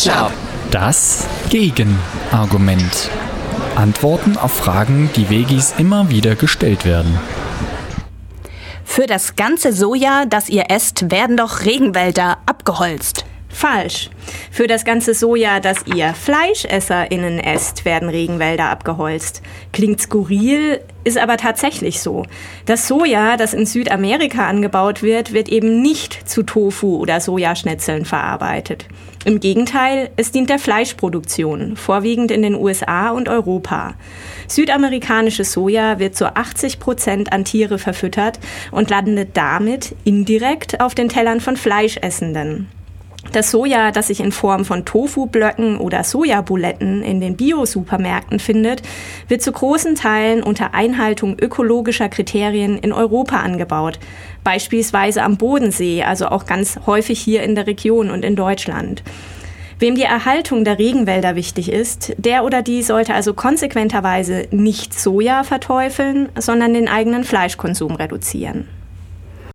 Ketchup. Das Gegenargument. Antworten auf Fragen, die Vegis immer wieder gestellt werden. Für das ganze Soja, das ihr esst, werden doch Regenwälder abgeholzt. Falsch. Für das ganze Soja, das ihr FleischesserInnen esst, werden Regenwälder abgeholzt. Klingt skurril, ist aber tatsächlich so. Das Soja, das in Südamerika angebaut wird, wird eben nicht zu Tofu oder Sojaschnitzeln verarbeitet. Im Gegenteil, es dient der Fleischproduktion, vorwiegend in den USA und Europa. Südamerikanisches Soja wird zu 80 Prozent an Tiere verfüttert und landet damit indirekt auf den Tellern von Fleischessenden. Das Soja, das sich in Form von Tofu-Blöcken oder Sojabuletten in den Bio-Supermärkten findet, wird zu großen Teilen unter Einhaltung ökologischer Kriterien in Europa angebaut. Beispielsweise am Bodensee, also auch ganz häufig hier in der Region und in Deutschland. Wem die Erhaltung der Regenwälder wichtig ist, der oder die sollte also konsequenterweise nicht Soja verteufeln, sondern den eigenen Fleischkonsum reduzieren.